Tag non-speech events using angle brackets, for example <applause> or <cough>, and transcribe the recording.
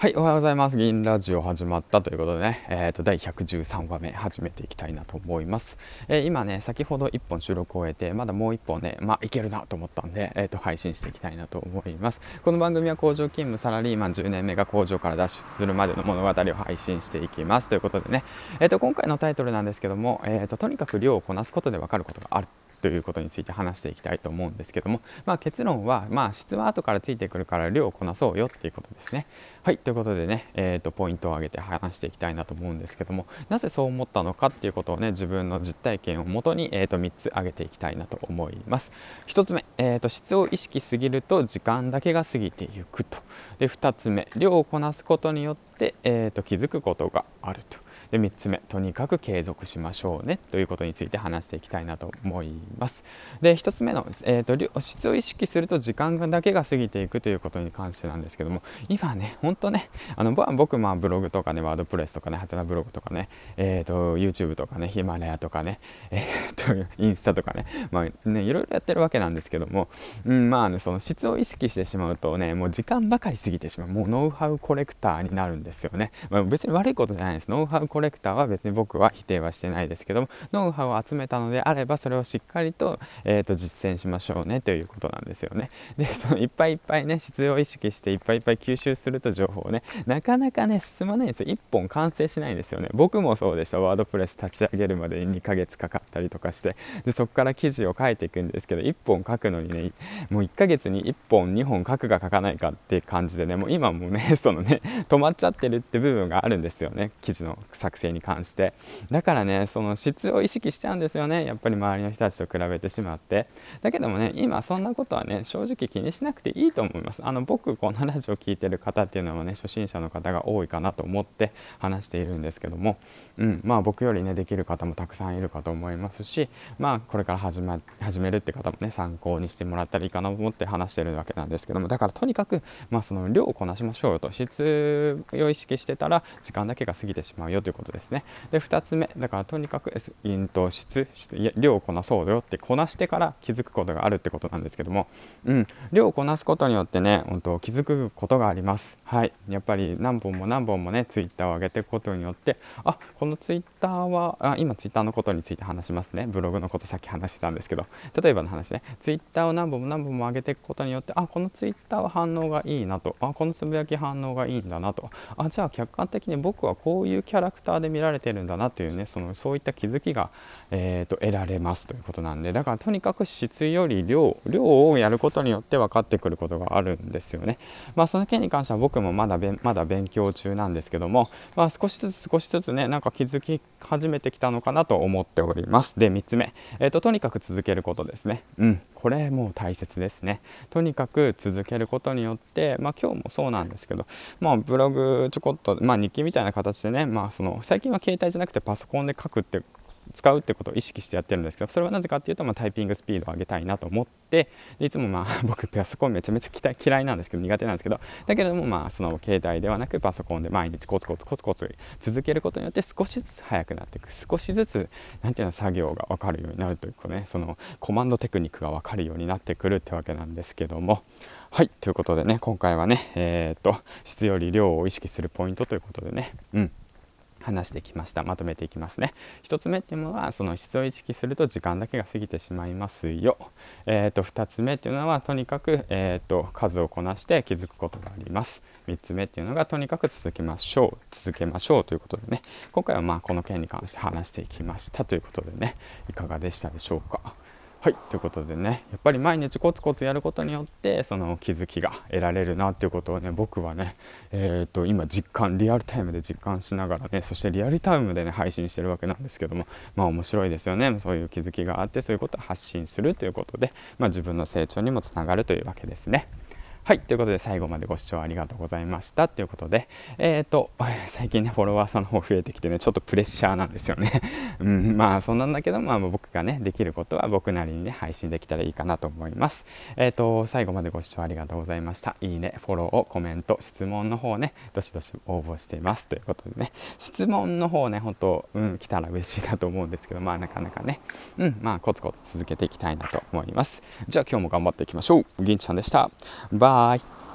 はい、おはようございます。銀ラジオ始まったということでね、えー、と第113話目始めていきたいなと思います。えー、今ね、先ほど1本収録を終えて、まだもう1本ね、まあ、いけるなと思ったんで、えー、と配信していきたいなと思います。この番組は工場勤務サラリーマン10年目が工場から脱出するまでの物語を配信していきます。ということでね、えー、と今回のタイトルなんですけども、えー、ととにかく量をこなすことで分かることがあるということについて話していきたいと思うんですけども、まあ、結論は、まあ、質は後からついてくるから量をこなそうよっていうことですね。はいということでね、えーと、ポイントを挙げて話していきたいなと思うんですけどもなぜそう思ったのかっていうことをね自分の実体験をもとに、えーと、3つ挙げていきたいなと思います。1つ目、えーと、質を意識すぎると時間だけが過ぎていくとで2つ目量をこなすことによって、えー、と気づくことがあると。で3つ目とにかく継続しましょうねということについて話していきたいなと思います。で1つ目の、えーと、質を意識すると時間だけが過ぎていくということに関してなんですけども今ね本当ねあの僕まあブログとかねワードプレスとかねハテナブログとかねえ、ー、と YouTube とかねヒマラヤとかねえ、ー、とインスタとかねまあねいろいろやってるわけなんですけども、うん、まあねその質を意識してしまうとねもう時間ばかり過ぎてしまうもうノウハウコレクターになるんですよね、まあ、別に悪いことじゃないです。ノウハウココレクターは別に僕は否定はしてないですけどもノウハウを集めたのであればそれをしっかりと,、えー、と実践しましょうねということなんですよね。でそのいっぱいいっぱいね質を意識していっぱいいっぱい吸収すると情報をねなかなかね進まないんですよ。1本完成しないんですよね。僕もそうでした。ワードプレス立ち上げるまでに2ヶ月かかったりとかして。でそこから記事を書いていくんですけど1本書くのにねもう1ヶ月に1本2本書くか書かないかっていう感じでねもう今もねそのね止まっちゃってるって部分があるんですよね。記事の作成に関して。だからねその質を意識しちゃうんですよね。やっぱり周りの人たちと比べてしまって。だけどもね今そんなことはね正直気にしなくていいと思います。あの僕このラジオ聴いてる方っていうのはね初心者の方が多いかなと思って話しているんですけども、うん、まあ僕よりねできる方もたくさんいるかと思いますし。まあこれから始,、ま、始めるって方もね参考にしてもらったらいいかなと思って話してるわけなんですけども。だからとにかく、まあ、その量をこなしましょうよと。質を意識してたら時間だけが過ぎてしまうよということことですね。で2つ目だからとにかくインと質量をこなそうだよってこなしてから気づくことがあるってことなんですけども、うん、量をこなすことによってね本当気づくことがあります。はい。やっぱり何本も何本もねツイッターを上げていくことによってあこのツイッターはあ今ツイッターのことについて話しますね。ブログのことさっき話してたんですけど。例えばの話ね。ツイッターを何本も何本も上げていくことによってあこのツイッターは反応がいいなと。あこのつぶやき反応がいいんだなと。あじゃあ客観的に僕はこういうキャラクターターで見られてるんだなというねそのそういった気づきが、えーと、得られますということなんでだからとにかく質より量量をやることによって分かってくることがあるんですよね。まあ、その件に関しては僕もまだまだ勉強中なんですけども、まあ、少しずつ少しずつねなんか気づき始めてきたのかなと思っております。で3つ目、えーと、とにかく続けることですね。うんこれもう大切ですね。とにかく続けることによって、まあ、今日もそうなんですけど、まあ、ブログちょこっと、まあ、日記みたいな形でね、まあ、その最近は携帯じゃなくてパソコンで書くって使うってことを意識してやってるんですけどそれはなぜかっていうと、まあ、タイピングスピードを上げたいなと思っていつもまあ <laughs> 僕パソコンめちゃめちゃ嫌いなんですけど苦手なんですけどだけどもまあその携帯ではなくパソコンで毎日コツコツコツコツ続けることによって少しずつ速くなっていく少しずつ何ていうの作業が分かるようになるというかねそのコマンドテクニックが分かるようになってくるってわけなんですけども。はいということでね今回はねえー、っと質より量を意識するポイントということでね。うん。話してきました。まとめていきますね。1つ目っていうのはその質を意識すると時間だけが過ぎてしまいますよ、えーと、2つ目っていうのはとにかく、えーと、数をこなして気づくことがあります。3つ目っていうのがとにかく続けましょう。続けましょうということでね。今回はまあこの件に関して話していきましたということでね。いかがでしたでしょうか？はいということでねやっぱり毎日コツコツやることによってその気づきが得られるなっていうことをね僕はねえー、と今実感リアルタイムで実感しながらねそしてリアルタイムでね配信してるわけなんですけどもまあ面白いですよねそういう気づきがあってそういうことを発信するということで、まあ、自分の成長にもつながるというわけですね。はい。ということで、最後までご視聴ありがとうございました。ということで、えっ、ー、と、<laughs> 最近ね、フォロワーさんの方増えてきてね、ちょっとプレッシャーなんですよね。<laughs> うん、まあ、そんなんだけど、まあ、僕がね、できることは僕なりにね、配信できたらいいかなと思います。えっ、ー、と、最後までご視聴ありがとうございました。いいね、フォロー、コメント、質問の方ね、どしどし応募しています。ということでね、質問の方ね、本当うん、来たら嬉しいなと思うんですけど、まあ、なかなかね、うん、まあ、コツコツ続けていきたいなと思います。じゃあ、今日も頑張っていきましょう。銀ちゃんでした。バイ。さい。